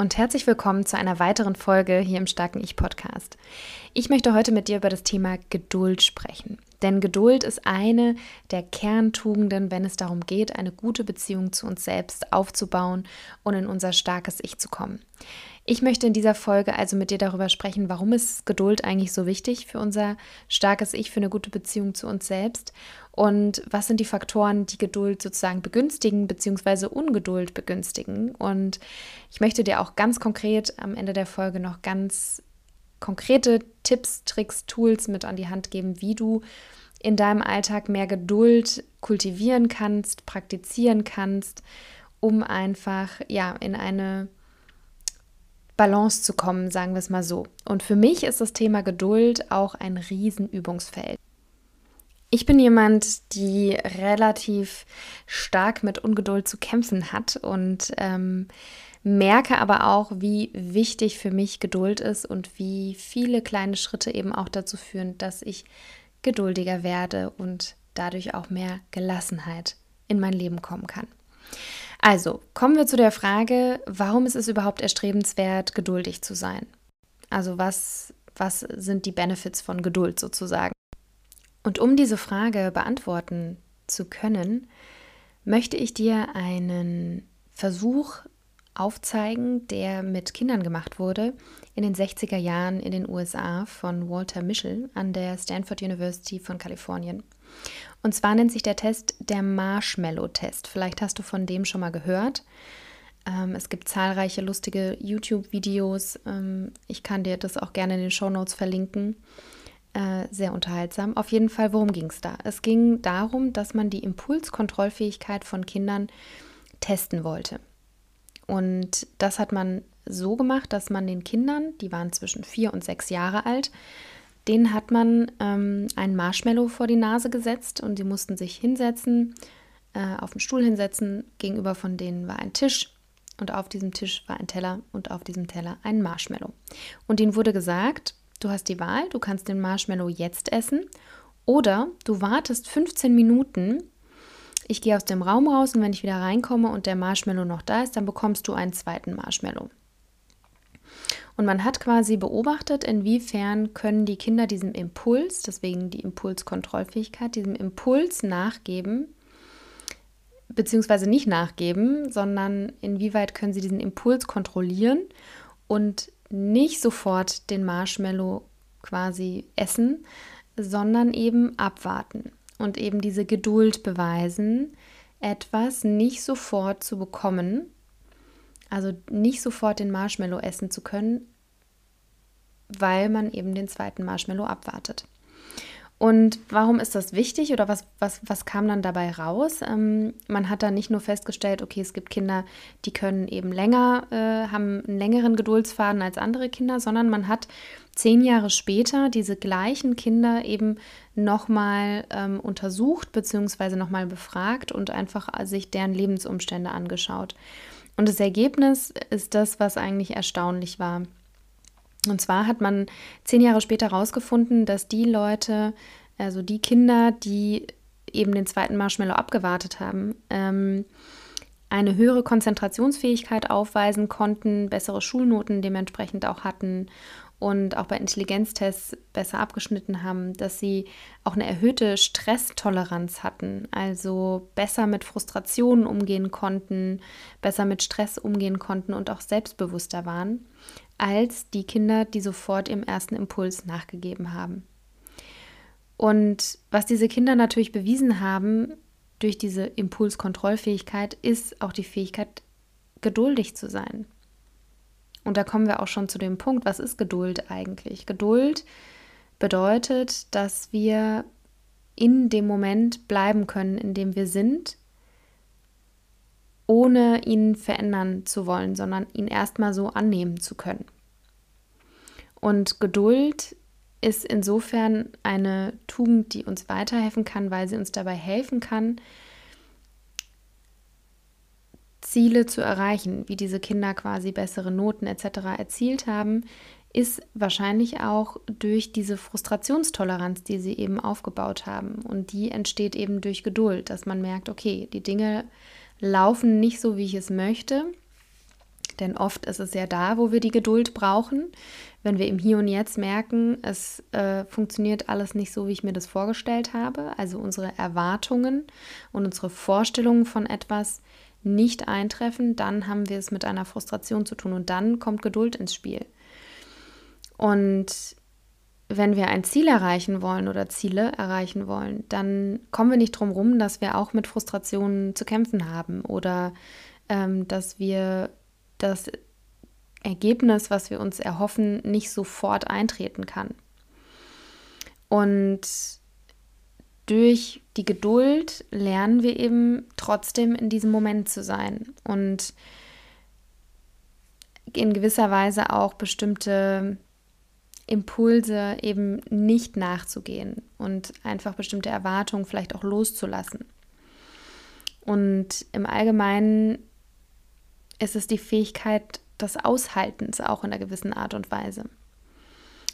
Und herzlich willkommen zu einer weiteren Folge hier im Starken Ich Podcast. Ich möchte heute mit dir über das Thema Geduld sprechen. Denn Geduld ist eine der Kerntugenden, wenn es darum geht, eine gute Beziehung zu uns selbst aufzubauen und in unser starkes Ich zu kommen. Ich möchte in dieser Folge also mit dir darüber sprechen, warum ist Geduld eigentlich so wichtig für unser starkes Ich, für eine gute Beziehung zu uns selbst und was sind die Faktoren, die Geduld sozusagen begünstigen bzw. Ungeduld begünstigen. Und ich möchte dir auch ganz konkret am Ende der Folge noch ganz konkrete Tipps, Tricks, Tools mit an die Hand geben, wie du in deinem Alltag mehr Geduld kultivieren kannst, praktizieren kannst, um einfach ja in eine Balance zu kommen, sagen wir es mal so. Und für mich ist das Thema Geduld auch ein Riesenübungsfeld. Ich bin jemand, die relativ stark mit Ungeduld zu kämpfen hat und ähm, merke aber auch, wie wichtig für mich Geduld ist und wie viele kleine Schritte eben auch dazu führen, dass ich geduldiger werde und dadurch auch mehr Gelassenheit in mein Leben kommen kann. Also kommen wir zu der Frage, warum ist es überhaupt erstrebenswert, geduldig zu sein? Also was, was sind die Benefits von Geduld sozusagen? Und um diese Frage beantworten zu können, möchte ich dir einen Versuch aufzeigen, der mit Kindern gemacht wurde in den 60er Jahren in den USA von Walter Mischel an der Stanford University von Kalifornien. Und zwar nennt sich der Test der Marshmallow-Test. Vielleicht hast du von dem schon mal gehört. Ähm, es gibt zahlreiche lustige YouTube-Videos. Ähm, ich kann dir das auch gerne in den Show Notes verlinken. Äh, sehr unterhaltsam. Auf jeden Fall, worum ging es da? Es ging darum, dass man die Impulskontrollfähigkeit von Kindern testen wollte. Und das hat man so gemacht, dass man den Kindern, die waren zwischen vier und sechs Jahre alt, denen hat man ähm, einen Marshmallow vor die Nase gesetzt und sie mussten sich hinsetzen, äh, auf den Stuhl hinsetzen. Gegenüber von denen war ein Tisch und auf diesem Tisch war ein Teller und auf diesem Teller ein Marshmallow. Und ihnen wurde gesagt, du hast die Wahl, du kannst den Marshmallow jetzt essen oder du wartest 15 Minuten. Ich gehe aus dem Raum raus und wenn ich wieder reinkomme und der Marshmallow noch da ist, dann bekommst du einen zweiten Marshmallow. Und man hat quasi beobachtet, inwiefern können die Kinder diesem Impuls, deswegen die Impulskontrollfähigkeit, diesem Impuls nachgeben, beziehungsweise nicht nachgeben, sondern inwieweit können sie diesen Impuls kontrollieren und nicht sofort den Marshmallow quasi essen, sondern eben abwarten und eben diese Geduld beweisen, etwas nicht sofort zu bekommen, also nicht sofort den Marshmallow essen zu können, weil man eben den zweiten Marshmallow abwartet. Und warum ist das wichtig oder was, was, was kam dann dabei raus? Ähm, man hat da nicht nur festgestellt, okay, es gibt Kinder, die können eben länger, äh, haben einen längeren Geduldsfaden als andere Kinder, sondern man hat zehn Jahre später diese gleichen Kinder eben nochmal ähm, untersucht bzw. nochmal befragt und einfach sich deren Lebensumstände angeschaut. Und das Ergebnis ist das, was eigentlich erstaunlich war. Und zwar hat man zehn Jahre später herausgefunden, dass die Leute, also die Kinder, die eben den zweiten Marshmallow abgewartet haben, ähm, eine höhere Konzentrationsfähigkeit aufweisen konnten, bessere Schulnoten dementsprechend auch hatten und auch bei Intelligenztests besser abgeschnitten haben, dass sie auch eine erhöhte Stresstoleranz hatten, also besser mit Frustrationen umgehen konnten, besser mit Stress umgehen konnten und auch selbstbewusster waren als die Kinder, die sofort ihrem ersten Impuls nachgegeben haben. Und was diese Kinder natürlich bewiesen haben durch diese Impulskontrollfähigkeit, ist auch die Fähigkeit, geduldig zu sein. Und da kommen wir auch schon zu dem Punkt, was ist Geduld eigentlich? Geduld bedeutet, dass wir in dem Moment bleiben können, in dem wir sind, ohne ihn verändern zu wollen, sondern ihn erstmal so annehmen zu können. Und Geduld ist insofern eine Tugend, die uns weiterhelfen kann, weil sie uns dabei helfen kann, Ziele zu erreichen, wie diese Kinder quasi bessere Noten etc. erzielt haben, ist wahrscheinlich auch durch diese Frustrationstoleranz, die sie eben aufgebaut haben. Und die entsteht eben durch Geduld, dass man merkt, okay, die Dinge laufen nicht so, wie ich es möchte. Denn oft ist es ja da, wo wir die Geduld brauchen. Wenn wir im Hier und Jetzt merken, es äh, funktioniert alles nicht so, wie ich mir das vorgestellt habe, also unsere Erwartungen und unsere Vorstellungen von etwas nicht eintreffen, dann haben wir es mit einer Frustration zu tun und dann kommt Geduld ins Spiel. Und wenn wir ein Ziel erreichen wollen oder Ziele erreichen wollen, dann kommen wir nicht drum herum, dass wir auch mit Frustrationen zu kämpfen haben oder ähm, dass wir das Ergebnis, was wir uns erhoffen, nicht sofort eintreten kann. Und durch die Geduld lernen wir eben trotzdem in diesem Moment zu sein und in gewisser Weise auch bestimmte Impulse eben nicht nachzugehen und einfach bestimmte Erwartungen vielleicht auch loszulassen. Und im Allgemeinen ist es die Fähigkeit des Aushaltens auch in einer gewissen Art und Weise.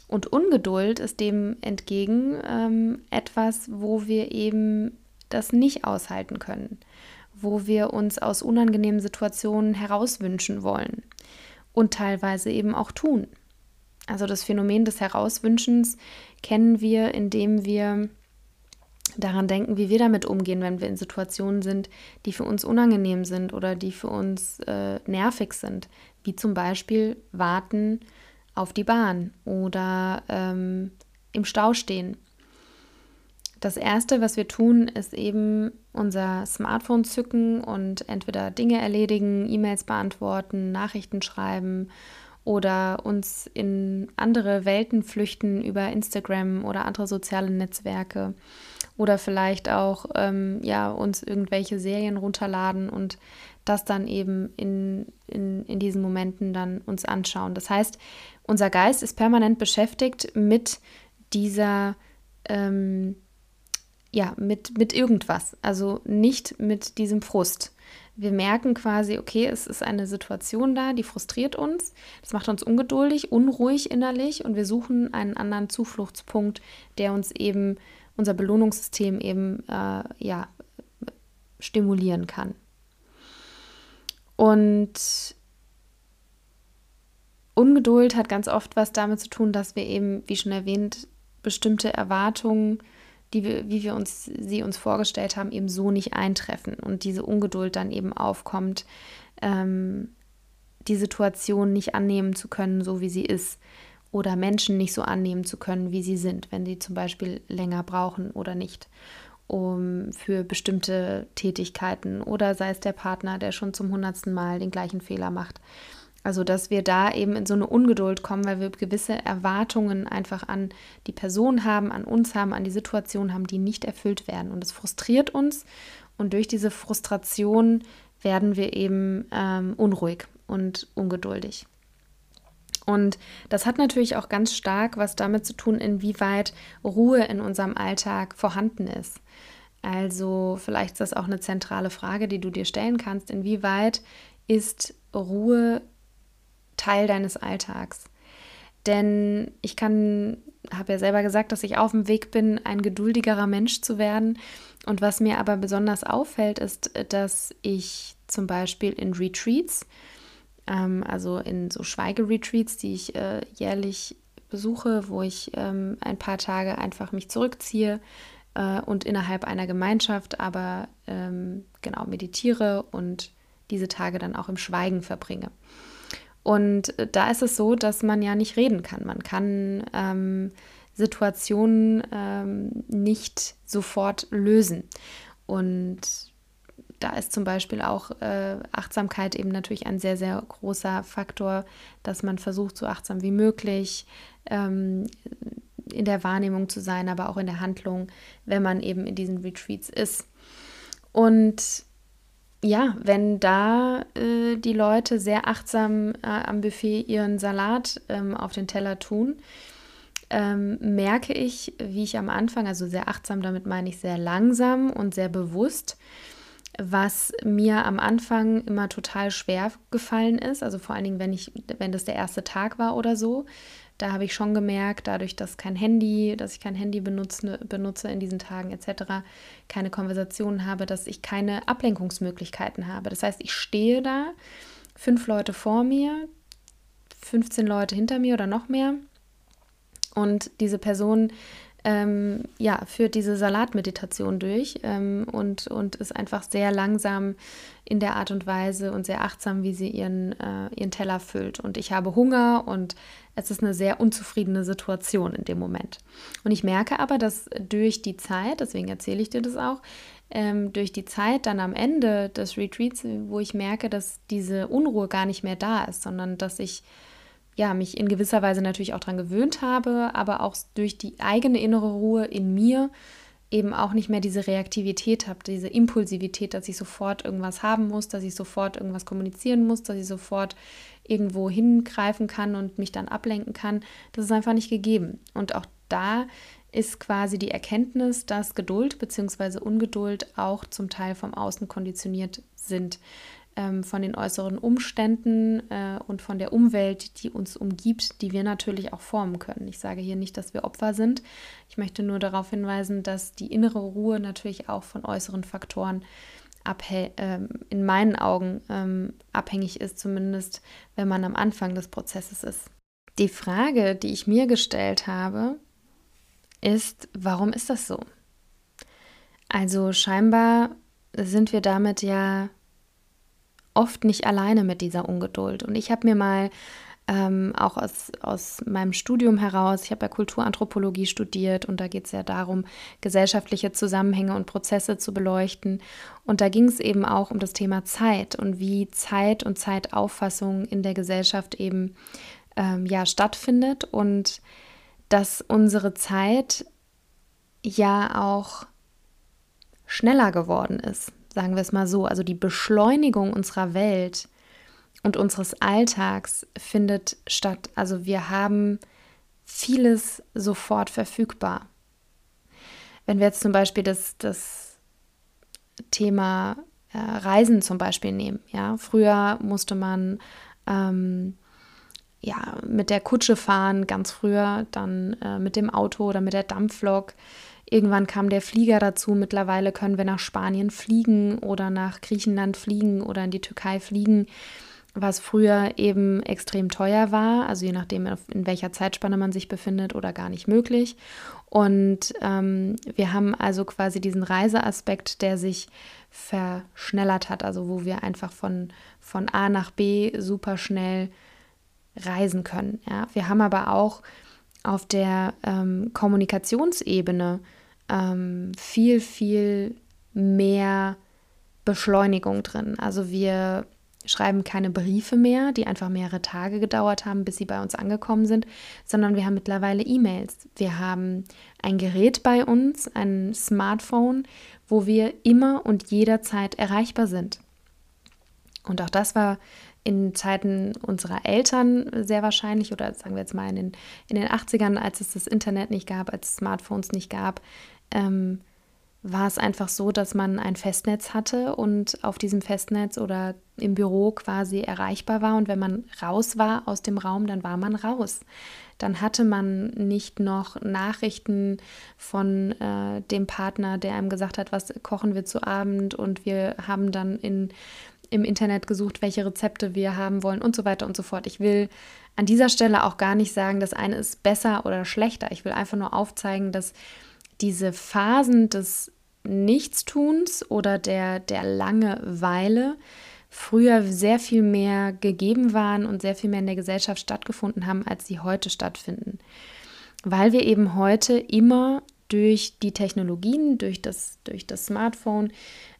Und Ungeduld ist dem entgegen ähm, etwas, wo wir eben das nicht aushalten können, wo wir uns aus unangenehmen Situationen herauswünschen wollen und teilweise eben auch tun. Also das Phänomen des Herauswünschens kennen wir, indem wir daran denken, wie wir damit umgehen, wenn wir in Situationen sind, die für uns unangenehm sind oder die für uns äh, nervig sind, wie zum Beispiel warten auf die Bahn oder ähm, im Stau stehen. Das Erste, was wir tun, ist eben unser Smartphone zücken und entweder Dinge erledigen, E-Mails beantworten, Nachrichten schreiben oder uns in andere Welten flüchten über Instagram oder andere soziale Netzwerke oder vielleicht auch ähm, ja, uns irgendwelche Serien runterladen und das dann eben in, in, in diesen Momenten dann uns anschauen. Das heißt, unser Geist ist permanent beschäftigt mit dieser ähm, ja, mit, mit irgendwas, also nicht mit diesem Frust. Wir merken quasi, okay, es ist eine Situation da, die frustriert uns, das macht uns ungeduldig, unruhig innerlich und wir suchen einen anderen Zufluchtspunkt, der uns eben, unser Belohnungssystem eben, äh, ja, stimulieren kann. Und Ungeduld hat ganz oft was damit zu tun, dass wir eben, wie schon erwähnt, bestimmte Erwartungen die wir, wie wir uns sie uns vorgestellt haben, eben so nicht eintreffen und diese Ungeduld dann eben aufkommt, ähm, die Situation nicht annehmen zu können, so wie sie ist, oder Menschen nicht so annehmen zu können, wie sie sind, wenn sie zum Beispiel länger brauchen oder nicht, um für bestimmte Tätigkeiten oder sei es der Partner, der schon zum hundertsten Mal den gleichen Fehler macht. Also, dass wir da eben in so eine Ungeduld kommen, weil wir gewisse Erwartungen einfach an die Person haben, an uns haben, an die Situation haben, die nicht erfüllt werden. Und es frustriert uns. Und durch diese Frustration werden wir eben ähm, unruhig und ungeduldig. Und das hat natürlich auch ganz stark was damit zu tun, inwieweit Ruhe in unserem Alltag vorhanden ist. Also vielleicht ist das auch eine zentrale Frage, die du dir stellen kannst. Inwieweit ist Ruhe Teil deines Alltags. Denn ich kann, habe ja selber gesagt, dass ich auf dem Weg bin, ein geduldigerer Mensch zu werden. Und was mir aber besonders auffällt, ist, dass ich zum Beispiel in Retreats, ähm, also in so Schweigeretreats, die ich äh, jährlich besuche, wo ich ähm, ein paar Tage einfach mich zurückziehe äh, und innerhalb einer Gemeinschaft aber ähm, genau meditiere und diese Tage dann auch im Schweigen verbringe. Und äh, da ist es so, dass man ja nicht reden kann. Man kann ähm, Situationen ähm, nicht sofort lösen. Und da ist zum Beispiel auch äh, Achtsamkeit eben natürlich ein sehr, sehr großer Faktor, dass man versucht, so achtsam wie möglich ähm, in der Wahrnehmung zu sein, aber auch in der Handlung, wenn man eben in diesen Retreats ist. Und ja, wenn da äh, die Leute sehr achtsam äh, am Buffet ihren Salat ähm, auf den Teller tun, ähm, merke ich, wie ich am Anfang, also sehr achtsam, damit meine ich sehr langsam und sehr bewusst, was mir am Anfang immer total schwer gefallen ist. Also vor allen Dingen, wenn ich, wenn das der erste Tag war oder so, da habe ich schon gemerkt, dadurch, dass kein Handy, dass ich kein Handy benutze, benutze in diesen Tagen etc., keine Konversationen habe, dass ich keine Ablenkungsmöglichkeiten habe. Das heißt, ich stehe da, fünf Leute vor mir, 15 Leute hinter mir oder noch mehr und diese Person ähm, ja, führt diese Salatmeditation durch ähm, und, und ist einfach sehr langsam in der Art und Weise und sehr achtsam, wie sie ihren, äh, ihren Teller füllt. Und ich habe Hunger und es ist eine sehr unzufriedene Situation in dem Moment. Und ich merke aber, dass durch die Zeit, deswegen erzähle ich dir das auch, ähm, durch die Zeit dann am Ende des Retreats, wo ich merke, dass diese Unruhe gar nicht mehr da ist, sondern dass ich ja, mich in gewisser Weise natürlich auch daran gewöhnt habe, aber auch durch die eigene innere Ruhe in mir eben auch nicht mehr diese Reaktivität habe, diese Impulsivität, dass ich sofort irgendwas haben muss, dass ich sofort irgendwas kommunizieren muss, dass ich sofort irgendwo hingreifen kann und mich dann ablenken kann. Das ist einfach nicht gegeben. Und auch da ist quasi die Erkenntnis, dass Geduld bzw. Ungeduld auch zum Teil vom Außen konditioniert sind ähm, von den äußeren Umständen äh, und von der Umwelt, die uns umgibt, die wir natürlich auch formen können. Ich sage hier nicht, dass wir Opfer sind. Ich möchte nur darauf hinweisen, dass die innere Ruhe natürlich auch von äußeren Faktoren äh, in meinen Augen ähm, abhängig ist, zumindest wenn man am Anfang des Prozesses ist. Die Frage, die ich mir gestellt habe, ist, warum ist das so? Also scheinbar sind wir damit ja oft nicht alleine mit dieser Ungeduld. Und ich habe mir mal ähm, auch aus, aus meinem Studium heraus, ich habe ja Kulturanthropologie studiert und da geht es ja darum, gesellschaftliche Zusammenhänge und Prozesse zu beleuchten. Und da ging es eben auch um das Thema Zeit und wie Zeit und Zeitauffassung in der Gesellschaft eben ähm, ja stattfindet und dass unsere Zeit ja auch schneller geworden ist sagen wir es mal so. Also die Beschleunigung unserer Welt und unseres Alltags findet statt. Also wir haben vieles sofort verfügbar. Wenn wir jetzt zum Beispiel das, das Thema äh, Reisen zum Beispiel nehmen, ja, früher musste man ähm, ja, mit der Kutsche fahren, ganz früher, dann äh, mit dem Auto oder mit der Dampflok. Irgendwann kam der Flieger dazu. Mittlerweile können wir nach Spanien fliegen oder nach Griechenland fliegen oder in die Türkei fliegen, was früher eben extrem teuer war, also je nachdem, in welcher Zeitspanne man sich befindet oder gar nicht möglich. Und ähm, wir haben also quasi diesen Reiseaspekt, der sich verschnellert hat, also wo wir einfach von, von A nach B super schnell reisen können. Ja? Wir haben aber auch auf der ähm, Kommunikationsebene ähm, viel, viel mehr Beschleunigung drin. Also wir schreiben keine Briefe mehr, die einfach mehrere Tage gedauert haben, bis sie bei uns angekommen sind, sondern wir haben mittlerweile E-Mails. Wir haben ein Gerät bei uns, ein Smartphone, wo wir immer und jederzeit erreichbar sind. Und auch das war in Zeiten unserer Eltern sehr wahrscheinlich oder sagen wir jetzt mal in den, in den 80ern, als es das Internet nicht gab, als es Smartphones nicht gab, ähm, war es einfach so, dass man ein Festnetz hatte und auf diesem Festnetz oder im Büro quasi erreichbar war. Und wenn man raus war aus dem Raum, dann war man raus. Dann hatte man nicht noch Nachrichten von äh, dem Partner, der einem gesagt hat, was kochen wir zu Abend und wir haben dann in, im Internet gesucht, welche Rezepte wir haben wollen und so weiter und so fort. Ich will an dieser Stelle auch gar nicht sagen, das eine ist besser oder schlechter. Ich will einfach nur aufzeigen, dass diese Phasen des Nichtstuns oder der, der Langeweile früher sehr viel mehr gegeben waren und sehr viel mehr in der Gesellschaft stattgefunden haben, als sie heute stattfinden. Weil wir eben heute immer durch die Technologien, durch das, durch das Smartphone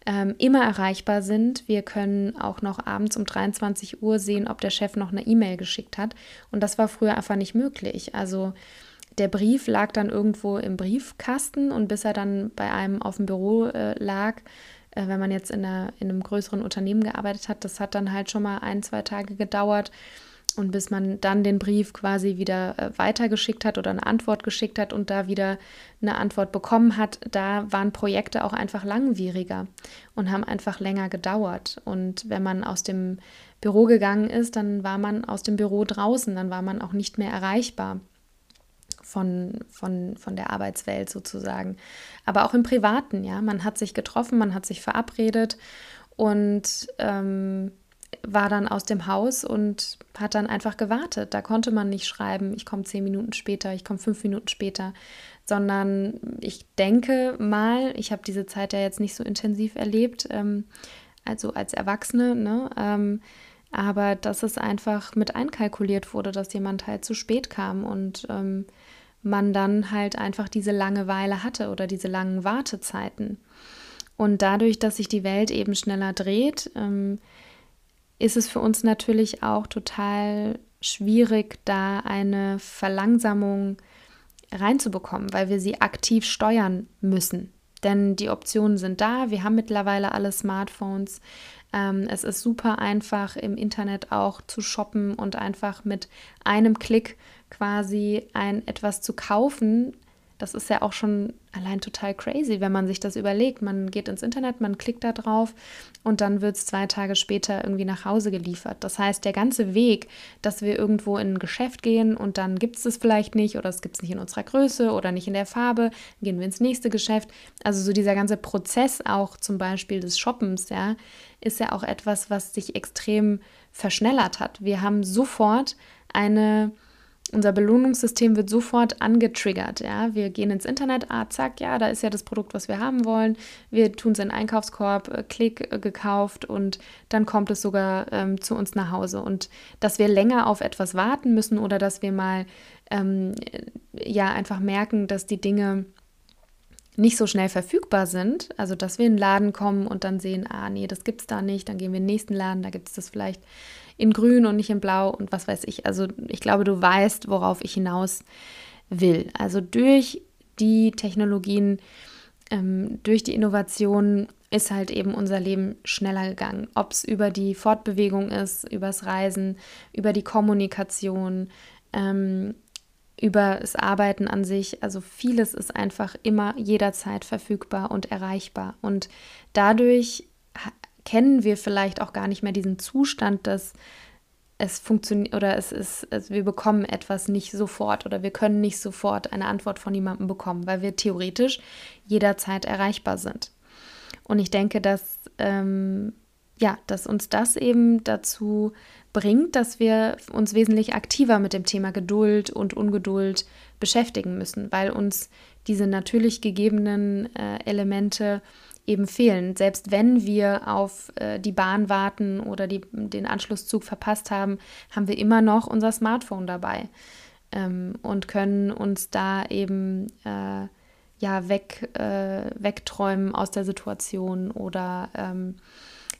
ähm, immer erreichbar sind. Wir können auch noch abends um 23 Uhr sehen, ob der Chef noch eine E-Mail geschickt hat. Und das war früher einfach nicht möglich. Also der Brief lag dann irgendwo im Briefkasten und bis er dann bei einem auf dem Büro äh, lag, äh, wenn man jetzt in, einer, in einem größeren Unternehmen gearbeitet hat, das hat dann halt schon mal ein, zwei Tage gedauert. Und bis man dann den Brief quasi wieder äh, weitergeschickt hat oder eine Antwort geschickt hat und da wieder eine Antwort bekommen hat, da waren Projekte auch einfach langwieriger und haben einfach länger gedauert. Und wenn man aus dem Büro gegangen ist, dann war man aus dem Büro draußen, dann war man auch nicht mehr erreichbar von, von, von der Arbeitswelt sozusagen. Aber auch im Privaten, ja. Man hat sich getroffen, man hat sich verabredet und ähm, war dann aus dem Haus und hat dann einfach gewartet. Da konnte man nicht schreiben, ich komme zehn Minuten später, ich komme fünf Minuten später, sondern ich denke mal, ich habe diese Zeit ja jetzt nicht so intensiv erlebt, ähm, also als Erwachsene, ne? Ähm, aber dass es einfach mit einkalkuliert wurde, dass jemand halt zu spät kam und ähm, man dann halt einfach diese Langeweile hatte oder diese langen Wartezeiten. Und dadurch, dass sich die Welt eben schneller dreht, ähm, ist es für uns natürlich auch total schwierig, da eine Verlangsamung reinzubekommen, weil wir sie aktiv steuern müssen. Denn die Optionen sind da. Wir haben mittlerweile alle Smartphones. Ähm, es ist super einfach im Internet auch zu shoppen und einfach mit einem Klick quasi ein etwas zu kaufen, das ist ja auch schon allein total crazy, wenn man sich das überlegt. Man geht ins Internet, man klickt da drauf und dann wird es zwei Tage später irgendwie nach Hause geliefert. Das heißt, der ganze Weg, dass wir irgendwo in ein Geschäft gehen und dann gibt es es vielleicht nicht oder es gibt es nicht in unserer Größe oder nicht in der Farbe, gehen wir ins nächste Geschäft. Also so dieser ganze Prozess auch zum Beispiel des Shoppens, ja, ist ja auch etwas, was sich extrem verschnellert hat. Wir haben sofort eine unser Belohnungssystem wird sofort angetriggert. Ja? Wir gehen ins Internet, ah, zack, ja, da ist ja das Produkt, was wir haben wollen. Wir tun es in den Einkaufskorb, äh, klick, äh, gekauft und dann kommt es sogar ähm, zu uns nach Hause. Und dass wir länger auf etwas warten müssen oder dass wir mal ähm, ja einfach merken, dass die Dinge nicht so schnell verfügbar sind, also dass wir in den Laden kommen und dann sehen, ah nee, das gibt es da nicht, dann gehen wir in den nächsten Laden, da gibt es das vielleicht in grün und nicht in blau und was weiß ich. Also ich glaube, du weißt, worauf ich hinaus will. Also durch die Technologien, ähm, durch die Innovationen ist halt eben unser Leben schneller gegangen. Ob es über die Fortbewegung ist, übers Reisen, über die Kommunikation, ähm, über das Arbeiten an sich. Also vieles ist einfach immer jederzeit verfügbar und erreichbar. Und dadurch kennen wir vielleicht auch gar nicht mehr diesen Zustand, dass es funktioniert oder es ist, also wir bekommen etwas nicht sofort oder wir können nicht sofort eine Antwort von jemandem bekommen, weil wir theoretisch jederzeit erreichbar sind. Und ich denke, dass, ähm, ja, dass uns das eben dazu bringt, dass wir uns wesentlich aktiver mit dem Thema Geduld und Ungeduld beschäftigen müssen, weil uns diese natürlich gegebenen äh, Elemente eben fehlen. Selbst wenn wir auf äh, die Bahn warten oder die, den Anschlusszug verpasst haben, haben wir immer noch unser Smartphone dabei ähm, und können uns da eben äh, ja weg, äh, wegträumen aus der Situation oder ähm,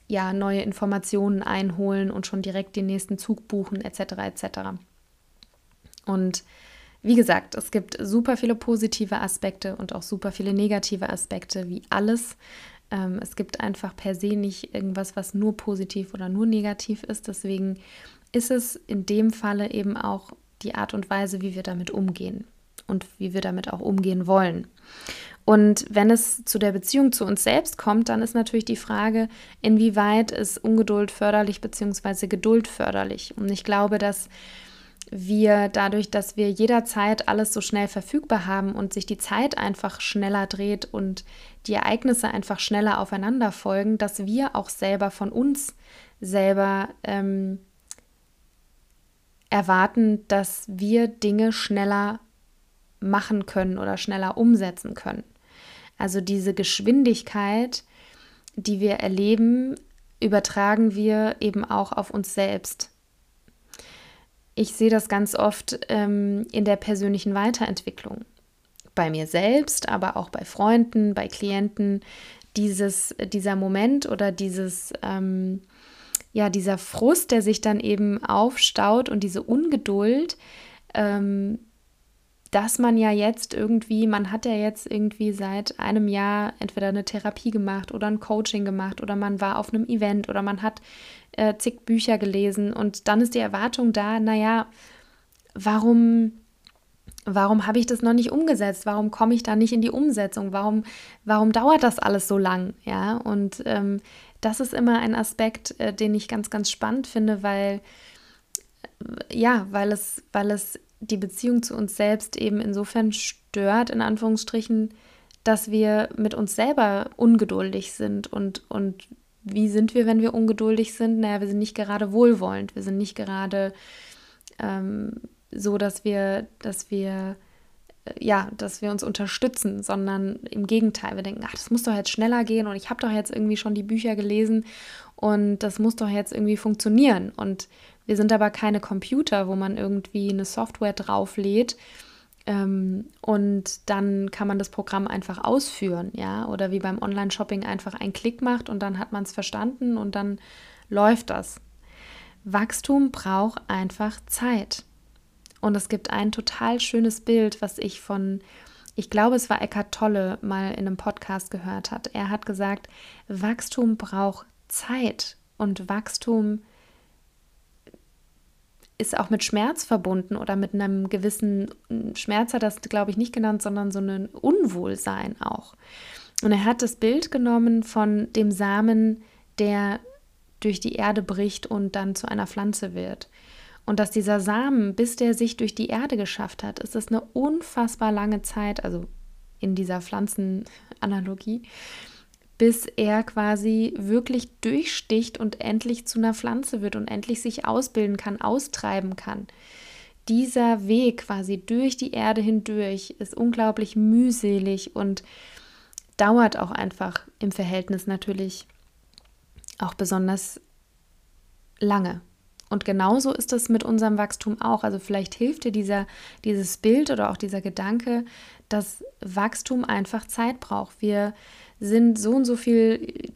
ja neue Informationen einholen und schon direkt den nächsten Zug buchen etc. etc. Und wie gesagt, es gibt super viele positive Aspekte und auch super viele negative Aspekte, wie alles. Ähm, es gibt einfach per se nicht irgendwas, was nur positiv oder nur negativ ist. Deswegen ist es in dem Falle eben auch die Art und Weise, wie wir damit umgehen und wie wir damit auch umgehen wollen. Und wenn es zu der Beziehung zu uns selbst kommt, dann ist natürlich die Frage, inwieweit ist Ungeduld förderlich bzw. Geduld förderlich. Und ich glaube, dass wir dadurch, dass wir jederzeit alles so schnell verfügbar haben und sich die Zeit einfach schneller dreht und die Ereignisse einfach schneller aufeinander folgen, dass wir auch selber von uns selber ähm, erwarten, dass wir Dinge schneller machen können oder schneller umsetzen können. Also diese Geschwindigkeit, die wir erleben, übertragen wir eben auch auf uns selbst. Ich sehe das ganz oft ähm, in der persönlichen Weiterentwicklung. Bei mir selbst, aber auch bei Freunden, bei Klienten. Dieses, dieser Moment oder dieses, ähm, ja, dieser Frust, der sich dann eben aufstaut und diese Ungeduld, ähm, dass man ja jetzt irgendwie, man hat ja jetzt irgendwie seit einem Jahr entweder eine Therapie gemacht oder ein Coaching gemacht oder man war auf einem Event oder man hat äh, zig Bücher gelesen und dann ist die Erwartung da, naja, warum, warum habe ich das noch nicht umgesetzt? Warum komme ich da nicht in die Umsetzung? Warum, warum dauert das alles so lang? Ja, und ähm, das ist immer ein Aspekt, äh, den ich ganz, ganz spannend finde, weil ja, weil es, weil es die Beziehung zu uns selbst eben insofern stört, in Anführungsstrichen, dass wir mit uns selber ungeduldig sind. Und, und wie sind wir, wenn wir ungeduldig sind? Naja, wir sind nicht gerade wohlwollend, wir sind nicht gerade ähm, so, dass wir, dass wir äh, ja, dass wir uns unterstützen, sondern im Gegenteil, wir denken, ach, das muss doch jetzt schneller gehen und ich habe doch jetzt irgendwie schon die Bücher gelesen und das muss doch jetzt irgendwie funktionieren. Und wir sind aber keine Computer, wo man irgendwie eine Software drauflädt ähm, und dann kann man das Programm einfach ausführen, ja, oder wie beim Online-Shopping einfach einen Klick macht und dann hat man es verstanden und dann läuft das. Wachstum braucht einfach Zeit. Und es gibt ein total schönes Bild, was ich von, ich glaube, es war Eckhart Tolle mal in einem Podcast gehört hat. Er hat gesagt, Wachstum braucht Zeit und Wachstum ist auch mit Schmerz verbunden oder mit einem gewissen Schmerz hat das, glaube ich, nicht genannt, sondern so ein Unwohlsein auch. Und er hat das Bild genommen von dem Samen, der durch die Erde bricht und dann zu einer Pflanze wird. Und dass dieser Samen, bis der sich durch die Erde geschafft hat, ist das eine unfassbar lange Zeit, also in dieser Pflanzenanalogie bis er quasi wirklich durchsticht und endlich zu einer Pflanze wird und endlich sich ausbilden kann, austreiben kann. Dieser Weg quasi durch die Erde hindurch ist unglaublich mühselig und dauert auch einfach im Verhältnis natürlich auch besonders lange. Und genauso ist es mit unserem Wachstum auch. Also vielleicht hilft dir dieser, dieses Bild oder auch dieser Gedanke, dass Wachstum einfach Zeit braucht. Wir sind so und so viel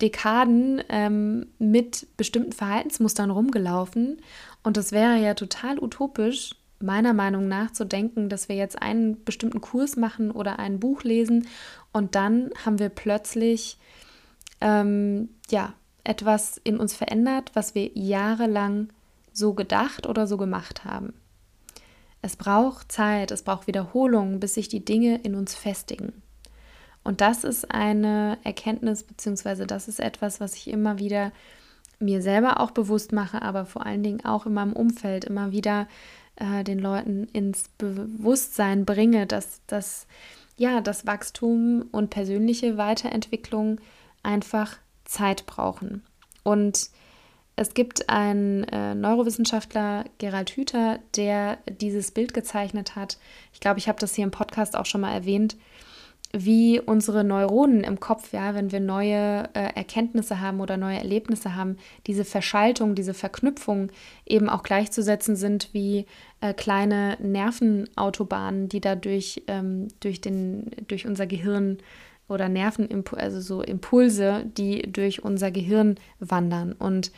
Dekaden ähm, mit bestimmten Verhaltensmustern rumgelaufen. Und das wäre ja total utopisch, meiner Meinung nach, zu denken, dass wir jetzt einen bestimmten Kurs machen oder ein Buch lesen und dann haben wir plötzlich ähm, ja, etwas in uns verändert, was wir jahrelang so gedacht oder so gemacht haben. Es braucht Zeit, es braucht Wiederholung, bis sich die Dinge in uns festigen. Und das ist eine Erkenntnis, beziehungsweise das ist etwas, was ich immer wieder mir selber auch bewusst mache, aber vor allen Dingen auch in meinem Umfeld immer wieder äh, den Leuten ins Bewusstsein bringe, dass das ja das Wachstum und persönliche Weiterentwicklung einfach Zeit brauchen. Und es gibt einen äh, Neurowissenschaftler, Gerald Hüther, der dieses Bild gezeichnet hat. Ich glaube, ich habe das hier im Podcast auch schon mal erwähnt wie unsere Neuronen im Kopf, ja, wenn wir neue äh, Erkenntnisse haben oder neue Erlebnisse haben, diese Verschaltung, diese Verknüpfung eben auch gleichzusetzen sind wie äh, kleine Nervenautobahnen, die dadurch ähm, durch, den, durch unser Gehirn oder Nervenimpulse, also so Impulse, die durch unser Gehirn wandern. Und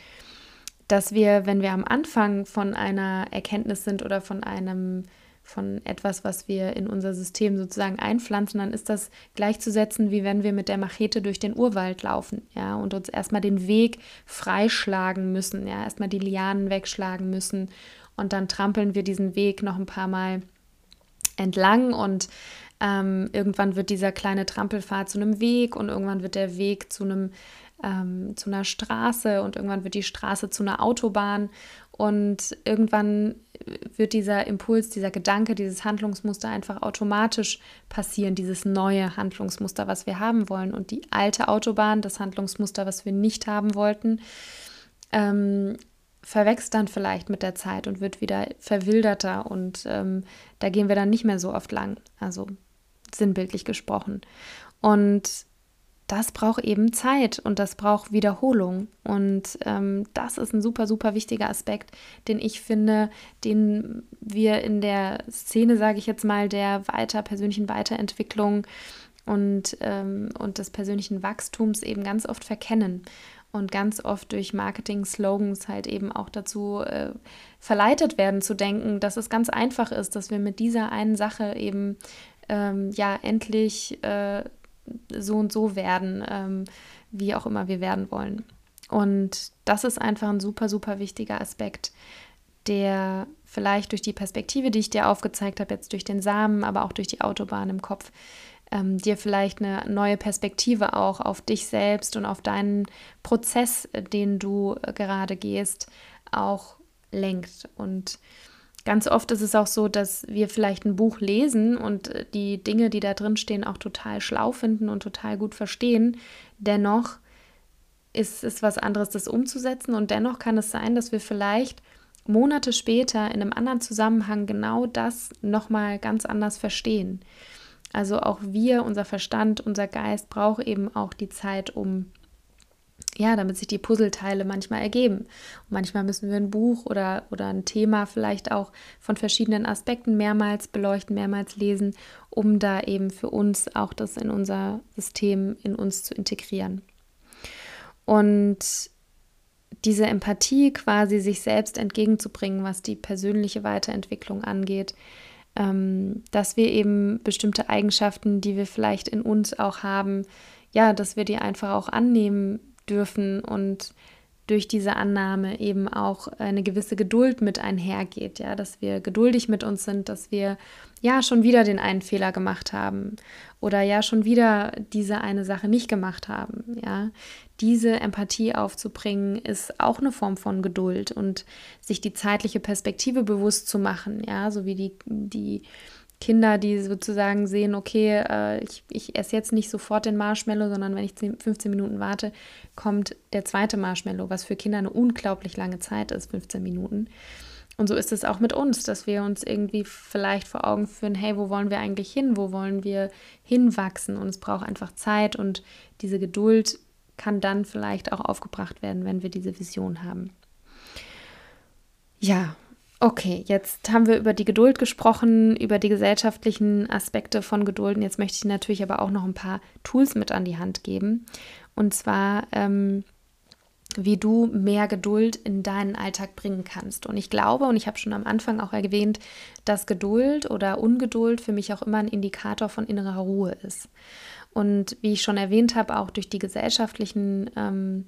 dass wir, wenn wir am Anfang von einer Erkenntnis sind oder von einem von etwas, was wir in unser System sozusagen einpflanzen, dann ist das gleichzusetzen, wie wenn wir mit der Machete durch den Urwald laufen, ja, und uns erstmal den Weg freischlagen müssen, ja, erstmal die Lianen wegschlagen müssen und dann trampeln wir diesen Weg noch ein paar Mal entlang und ähm, irgendwann wird dieser kleine Trampelpfad zu einem Weg und irgendwann wird der Weg zu einem ähm, zu einer Straße und irgendwann wird die Straße zu einer Autobahn und irgendwann wird dieser Impuls, dieser Gedanke, dieses Handlungsmuster einfach automatisch passieren, dieses neue Handlungsmuster, was wir haben wollen. Und die alte Autobahn, das Handlungsmuster, was wir nicht haben wollten, ähm, verwächst dann vielleicht mit der Zeit und wird wieder verwilderter und ähm, da gehen wir dann nicht mehr so oft lang, also sinnbildlich gesprochen. Und das braucht eben Zeit und das braucht Wiederholung. Und ähm, das ist ein super, super wichtiger Aspekt, den ich finde, den wir in der Szene, sage ich jetzt mal, der weiter persönlichen Weiterentwicklung und, ähm, und des persönlichen Wachstums eben ganz oft verkennen. und ganz oft durch Marketing-Slogans halt eben auch dazu äh, verleitet werden zu denken, dass es ganz einfach ist, dass wir mit dieser einen Sache eben ähm, ja endlich äh, so und so werden, ähm, wie auch immer wir werden wollen. Und das ist einfach ein super, super wichtiger Aspekt, der vielleicht durch die Perspektive, die ich dir aufgezeigt habe, jetzt durch den Samen, aber auch durch die Autobahn im Kopf, ähm, dir vielleicht eine neue Perspektive auch auf dich selbst und auf deinen Prozess, den du gerade gehst, auch lenkt. Und ganz oft ist es auch so, dass wir vielleicht ein Buch lesen und die Dinge, die da drin stehen, auch total schlau finden und total gut verstehen. Dennoch ist es was anderes, das umzusetzen. Und dennoch kann es sein, dass wir vielleicht Monate später in einem anderen Zusammenhang genau das nochmal ganz anders verstehen. Also auch wir, unser Verstand, unser Geist braucht eben auch die Zeit, um ja, damit sich die Puzzleteile manchmal ergeben. Und manchmal müssen wir ein Buch oder, oder ein Thema vielleicht auch von verschiedenen Aspekten mehrmals beleuchten, mehrmals lesen, um da eben für uns auch das in unser System, in uns zu integrieren. Und diese Empathie quasi sich selbst entgegenzubringen, was die persönliche Weiterentwicklung angeht, ähm, dass wir eben bestimmte Eigenschaften, die wir vielleicht in uns auch haben, ja, dass wir die einfach auch annehmen dürfen und durch diese Annahme eben auch eine gewisse Geduld mit einhergeht, ja, dass wir geduldig mit uns sind, dass wir ja schon wieder den einen Fehler gemacht haben oder ja schon wieder diese eine Sache nicht gemacht haben, ja. Diese Empathie aufzubringen ist auch eine Form von Geduld und sich die zeitliche Perspektive bewusst zu machen, ja, so wie die die Kinder, die sozusagen sehen, okay, äh, ich, ich esse jetzt nicht sofort den Marshmallow, sondern wenn ich 10, 15 Minuten warte, kommt der zweite Marshmallow, was für Kinder eine unglaublich lange Zeit ist, 15 Minuten. Und so ist es auch mit uns, dass wir uns irgendwie vielleicht vor Augen führen, hey, wo wollen wir eigentlich hin? Wo wollen wir hinwachsen? Und es braucht einfach Zeit und diese Geduld kann dann vielleicht auch aufgebracht werden, wenn wir diese Vision haben. Ja, Okay, jetzt haben wir über die Geduld gesprochen, über die gesellschaftlichen Aspekte von Geduld. Und jetzt möchte ich natürlich aber auch noch ein paar Tools mit an die Hand geben. Und zwar, ähm, wie du mehr Geduld in deinen Alltag bringen kannst. Und ich glaube, und ich habe schon am Anfang auch erwähnt, dass Geduld oder Ungeduld für mich auch immer ein Indikator von innerer Ruhe ist. Und wie ich schon erwähnt habe, auch durch die gesellschaftlichen, ähm,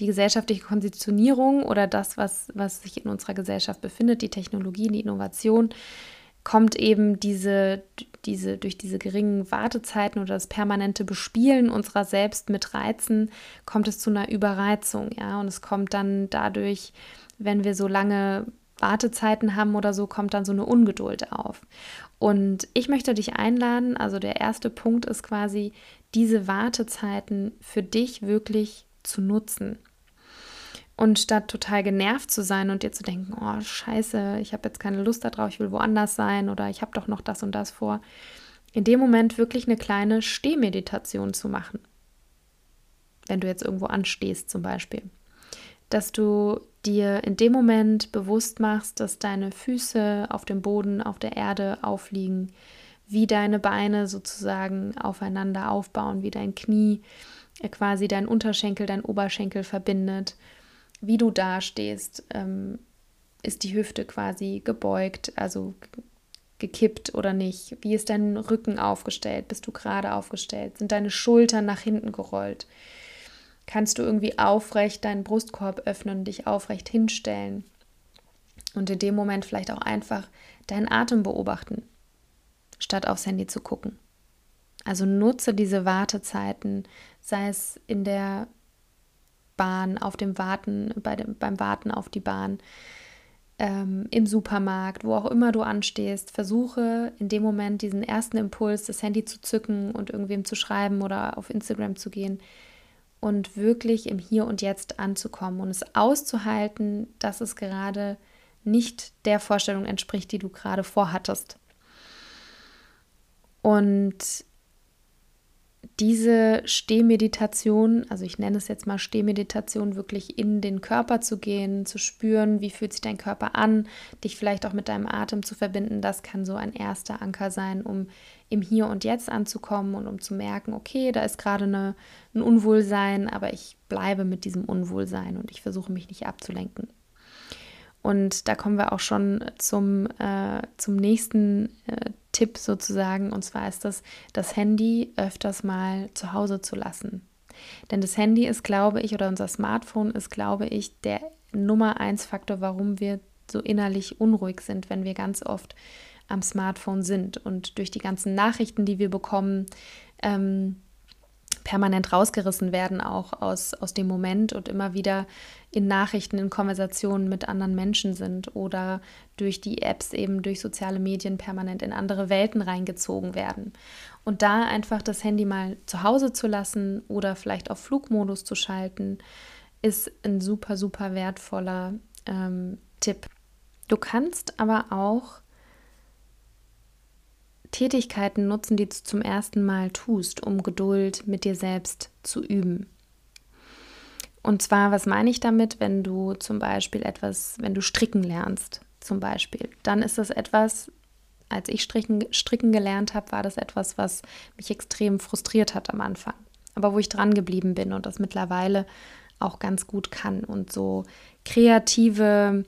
die gesellschaftliche Konditionierung oder das, was, was sich in unserer Gesellschaft befindet, die Technologie, die Innovation, kommt eben diese, diese, durch diese geringen Wartezeiten oder das permanente Bespielen unserer selbst mit Reizen, kommt es zu einer Überreizung, ja. Und es kommt dann dadurch, wenn wir so lange Wartezeiten haben oder so, kommt dann so eine Ungeduld auf. Und ich möchte dich einladen, also der erste Punkt ist quasi, diese Wartezeiten für dich wirklich zu nutzen. Und statt total genervt zu sein und dir zu denken, oh scheiße, ich habe jetzt keine Lust darauf, ich will woanders sein oder ich habe doch noch das und das vor, in dem Moment wirklich eine kleine Stehmeditation zu machen. Wenn du jetzt irgendwo anstehst zum Beispiel. Dass du dir in dem Moment bewusst machst, dass deine Füße auf dem Boden, auf der Erde aufliegen, wie deine Beine sozusagen aufeinander aufbauen, wie dein Knie quasi dein Unterschenkel, dein Oberschenkel verbindet, wie du dastehst, ähm, ist die Hüfte quasi gebeugt, also gekippt oder nicht? Wie ist dein Rücken aufgestellt? Bist du gerade aufgestellt? Sind deine Schultern nach hinten gerollt? kannst du irgendwie aufrecht deinen Brustkorb öffnen, dich aufrecht hinstellen und in dem Moment vielleicht auch einfach deinen Atem beobachten, statt aufs Handy zu gucken. Also nutze diese Wartezeiten, sei es in der Bahn, auf dem Warten, bei dem, beim Warten auf die Bahn, ähm, im Supermarkt, wo auch immer du anstehst, versuche in dem Moment diesen ersten Impuls, das Handy zu zücken und irgendwem zu schreiben oder auf Instagram zu gehen, und wirklich im Hier und Jetzt anzukommen und es auszuhalten, dass es gerade nicht der Vorstellung entspricht, die du gerade vorhattest. Und diese Stehmeditation, also ich nenne es jetzt mal Stehmeditation, wirklich in den Körper zu gehen, zu spüren, wie fühlt sich dein Körper an, dich vielleicht auch mit deinem Atem zu verbinden, das kann so ein erster Anker sein, um im Hier und Jetzt anzukommen und um zu merken, okay, da ist gerade eine, ein Unwohlsein, aber ich bleibe mit diesem Unwohlsein und ich versuche mich nicht abzulenken. Und da kommen wir auch schon zum, äh, zum nächsten äh, Tipp sozusagen. Und zwar ist das, das Handy öfters mal zu Hause zu lassen. Denn das Handy ist, glaube ich, oder unser Smartphone ist, glaube ich, der Nummer eins Faktor, warum wir so innerlich unruhig sind, wenn wir ganz oft am Smartphone sind. Und durch die ganzen Nachrichten, die wir bekommen, ähm, permanent rausgerissen werden, auch aus, aus dem Moment und immer wieder in Nachrichten, in Konversationen mit anderen Menschen sind oder durch die Apps eben durch soziale Medien permanent in andere Welten reingezogen werden. Und da einfach das Handy mal zu Hause zu lassen oder vielleicht auf Flugmodus zu schalten, ist ein super, super wertvoller ähm, Tipp. Du kannst aber auch Tätigkeiten nutzen, die du zum ersten Mal tust, um Geduld mit dir selbst zu üben. Und zwar, was meine ich damit, wenn du zum Beispiel etwas, wenn du stricken lernst, zum Beispiel, dann ist das etwas, als ich stricken, stricken gelernt habe, war das etwas, was mich extrem frustriert hat am Anfang. Aber wo ich dran geblieben bin und das mittlerweile auch ganz gut kann. Und so kreative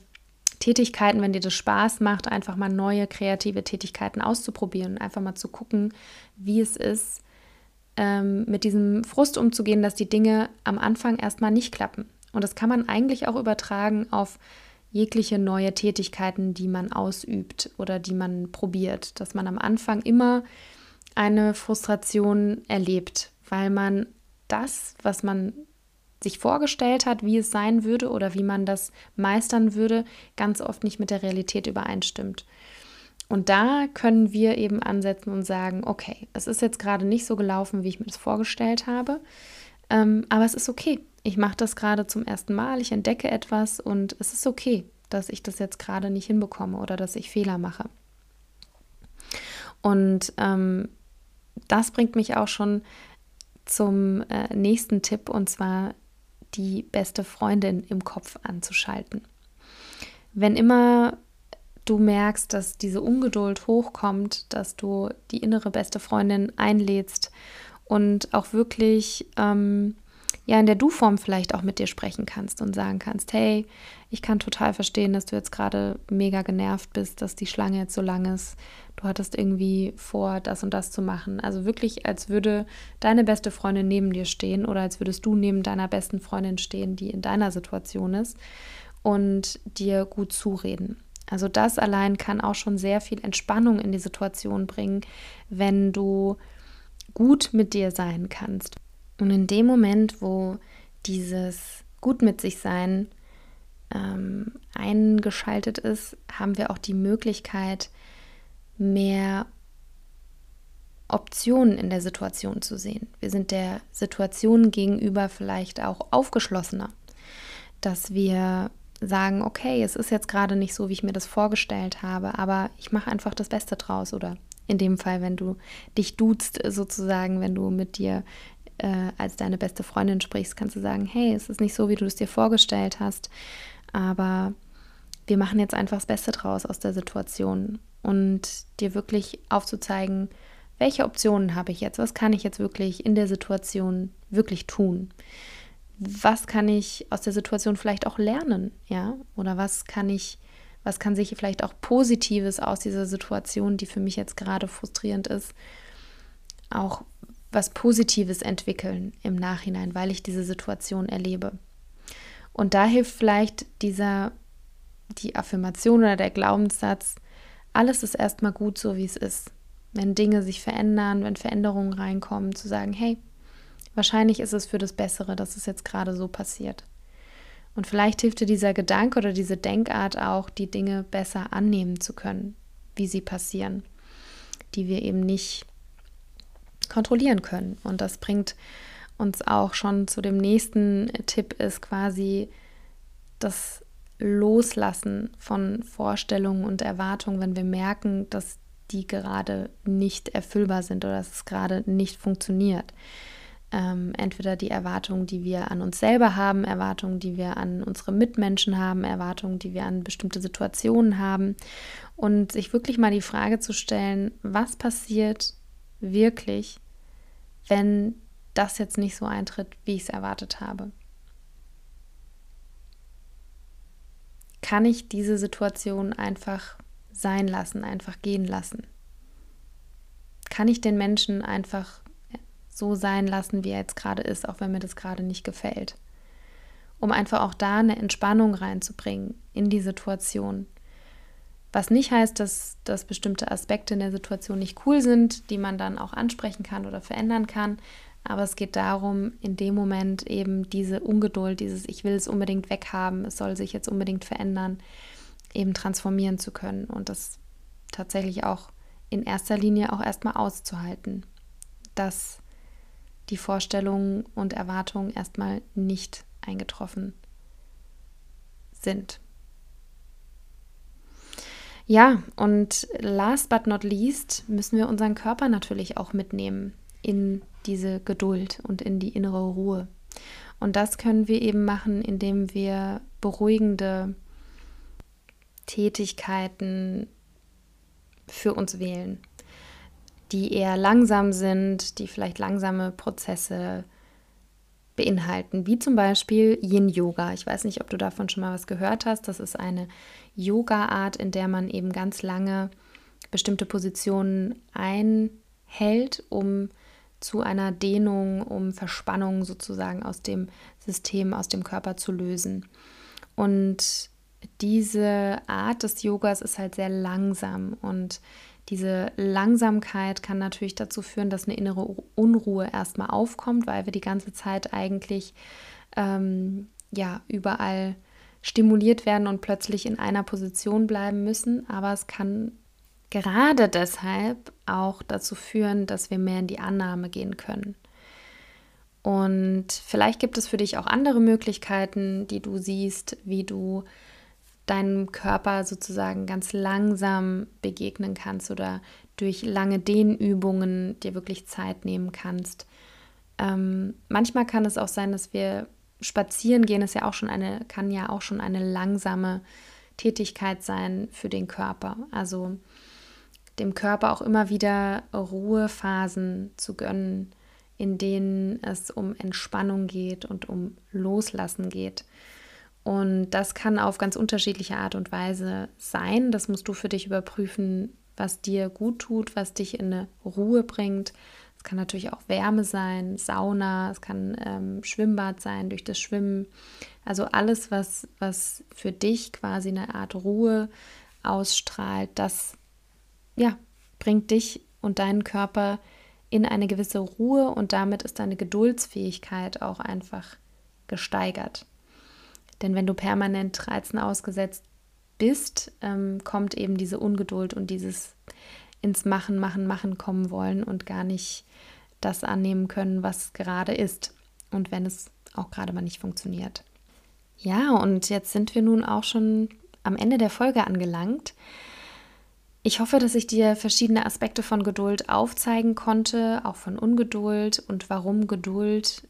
Tätigkeiten, wenn dir das Spaß macht, einfach mal neue kreative Tätigkeiten auszuprobieren, einfach mal zu gucken, wie es ist, ähm, mit diesem Frust umzugehen, dass die Dinge am Anfang erstmal nicht klappen. Und das kann man eigentlich auch übertragen auf jegliche neue Tätigkeiten, die man ausübt oder die man probiert, dass man am Anfang immer eine Frustration erlebt, weil man das, was man sich vorgestellt hat, wie es sein würde oder wie man das meistern würde, ganz oft nicht mit der Realität übereinstimmt. Und da können wir eben ansetzen und sagen, okay, es ist jetzt gerade nicht so gelaufen, wie ich mir das vorgestellt habe, ähm, aber es ist okay. Ich mache das gerade zum ersten Mal, ich entdecke etwas und es ist okay, dass ich das jetzt gerade nicht hinbekomme oder dass ich Fehler mache. Und ähm, das bringt mich auch schon zum äh, nächsten Tipp und zwar die beste Freundin im Kopf anzuschalten. Wenn immer du merkst, dass diese Ungeduld hochkommt, dass du die innere beste Freundin einlädst und auch wirklich ähm, ja in der Du-Form vielleicht auch mit dir sprechen kannst und sagen kannst, hey, ich kann total verstehen, dass du jetzt gerade mega genervt bist, dass die Schlange jetzt so lang ist. Du hattest irgendwie vor, das und das zu machen. Also wirklich, als würde deine beste Freundin neben dir stehen oder als würdest du neben deiner besten Freundin stehen, die in deiner Situation ist und dir gut zureden. Also das allein kann auch schon sehr viel Entspannung in die Situation bringen, wenn du gut mit dir sein kannst. Und in dem Moment, wo dieses gut mit sich sein ähm, eingeschaltet ist, haben wir auch die Möglichkeit, mehr Optionen in der Situation zu sehen. Wir sind der Situation gegenüber vielleicht auch aufgeschlossener, dass wir sagen, okay, es ist jetzt gerade nicht so, wie ich mir das vorgestellt habe, aber ich mache einfach das Beste draus. Oder in dem Fall, wenn du dich duzt, sozusagen, wenn du mit dir äh, als deine beste Freundin sprichst, kannst du sagen, hey, es ist nicht so, wie du es dir vorgestellt hast, aber wir machen jetzt einfach das Beste draus aus der Situation. Und dir wirklich aufzuzeigen, welche Optionen habe ich jetzt, was kann ich jetzt wirklich in der Situation wirklich tun? Was kann ich aus der Situation vielleicht auch lernen, ja? Oder was kann ich, was kann sich vielleicht auch Positives aus dieser Situation, die für mich jetzt gerade frustrierend ist, auch was Positives entwickeln im Nachhinein, weil ich diese Situation erlebe. Und da hilft vielleicht dieser, die Affirmation oder der Glaubenssatz, alles ist erstmal gut so, wie es ist. Wenn Dinge sich verändern, wenn Veränderungen reinkommen, zu sagen, hey, Wahrscheinlich ist es für das Bessere, dass es jetzt gerade so passiert. Und vielleicht hilft dir dieser Gedanke oder diese Denkart auch, die Dinge besser annehmen zu können, wie sie passieren, die wir eben nicht kontrollieren können. Und das bringt uns auch schon zu dem nächsten Tipp, ist quasi das Loslassen von Vorstellungen und Erwartungen, wenn wir merken, dass die gerade nicht erfüllbar sind oder dass es gerade nicht funktioniert. Ähm, entweder die Erwartungen, die wir an uns selber haben, Erwartungen, die wir an unsere Mitmenschen haben, Erwartungen, die wir an bestimmte Situationen haben. Und sich wirklich mal die Frage zu stellen, was passiert wirklich, wenn das jetzt nicht so eintritt, wie ich es erwartet habe. Kann ich diese Situation einfach sein lassen, einfach gehen lassen? Kann ich den Menschen einfach so sein lassen, wie er jetzt gerade ist, auch wenn mir das gerade nicht gefällt? Um einfach auch da eine Entspannung reinzubringen in die Situation. Was nicht heißt, dass, dass bestimmte Aspekte in der Situation nicht cool sind, die man dann auch ansprechen kann oder verändern kann. Aber es geht darum, in dem Moment eben diese Ungeduld, dieses Ich will es unbedingt weghaben, es soll sich jetzt unbedingt verändern, eben transformieren zu können und das tatsächlich auch in erster Linie auch erstmal auszuhalten, dass die Vorstellungen und Erwartungen erstmal nicht eingetroffen sind. Ja, und last but not least müssen wir unseren Körper natürlich auch mitnehmen in diese Geduld und in die innere Ruhe. Und das können wir eben machen, indem wir beruhigende Tätigkeiten für uns wählen, die eher langsam sind, die vielleicht langsame Prozesse beinhalten, wie zum Beispiel Yin Yoga. Ich weiß nicht, ob du davon schon mal was gehört hast. Das ist eine Yoga-Art, in der man eben ganz lange bestimmte Positionen einhält, um zu einer Dehnung, um Verspannung sozusagen aus dem System, aus dem Körper zu lösen. Und diese Art des Yogas ist halt sehr langsam und diese Langsamkeit kann natürlich dazu führen, dass eine innere Unruhe erstmal aufkommt, weil wir die ganze Zeit eigentlich ähm, ja überall stimuliert werden und plötzlich in einer Position bleiben müssen. Aber es kann gerade deshalb auch dazu führen, dass wir mehr in die Annahme gehen können. Und vielleicht gibt es für dich auch andere Möglichkeiten, die du siehst, wie du deinem Körper sozusagen ganz langsam begegnen kannst oder durch lange Dehnübungen dir wirklich Zeit nehmen kannst. Ähm, manchmal kann es auch sein, dass wir spazieren gehen, ist ja auch schon eine, kann ja auch schon eine langsame Tätigkeit sein für den Körper. Also dem Körper auch immer wieder Ruhephasen zu gönnen, in denen es um Entspannung geht und um Loslassen geht. Und das kann auf ganz unterschiedliche Art und Weise sein. Das musst du für dich überprüfen, was dir gut tut, was dich in eine Ruhe bringt. Kann natürlich auch Wärme sein, Sauna, es kann ähm, Schwimmbad sein durch das Schwimmen. Also alles, was, was für dich quasi eine Art Ruhe ausstrahlt, das ja, bringt dich und deinen Körper in eine gewisse Ruhe und damit ist deine Geduldsfähigkeit auch einfach gesteigert. Denn wenn du permanent Reizen ausgesetzt bist, ähm, kommt eben diese Ungeduld und dieses ins Machen, Machen, Machen kommen wollen und gar nicht das annehmen können, was gerade ist. Und wenn es auch gerade mal nicht funktioniert. Ja, und jetzt sind wir nun auch schon am Ende der Folge angelangt. Ich hoffe, dass ich dir verschiedene Aspekte von Geduld aufzeigen konnte, auch von Ungeduld und warum Geduld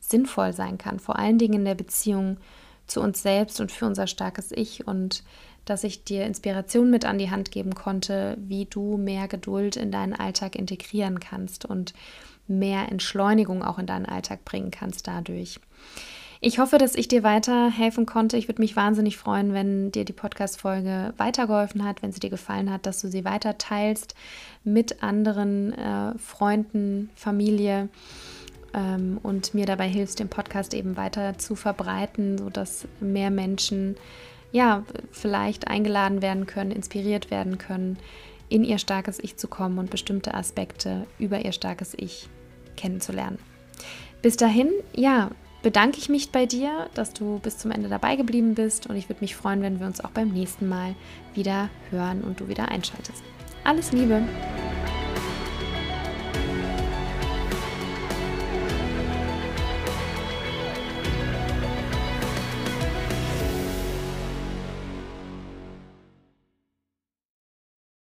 sinnvoll sein kann, vor allen Dingen in der Beziehung zu uns selbst und für unser starkes Ich und dass ich dir Inspiration mit an die Hand geben konnte, wie du mehr Geduld in deinen Alltag integrieren kannst und mehr Entschleunigung auch in deinen Alltag bringen kannst dadurch. Ich hoffe, dass ich dir weiterhelfen konnte. Ich würde mich wahnsinnig freuen, wenn dir die Podcast-Folge weitergeholfen hat, wenn sie dir gefallen hat, dass du sie weiter teilst mit anderen äh, Freunden, Familie ähm, und mir dabei hilfst, den Podcast eben weiter zu verbreiten, sodass mehr Menschen ja vielleicht eingeladen werden können, inspiriert werden können, in ihr starkes Ich zu kommen und bestimmte Aspekte über ihr starkes Ich kennenzulernen. Bis dahin, ja, bedanke ich mich bei dir, dass du bis zum Ende dabei geblieben bist und ich würde mich freuen, wenn wir uns auch beim nächsten Mal wieder hören und du wieder einschaltest. Alles Liebe!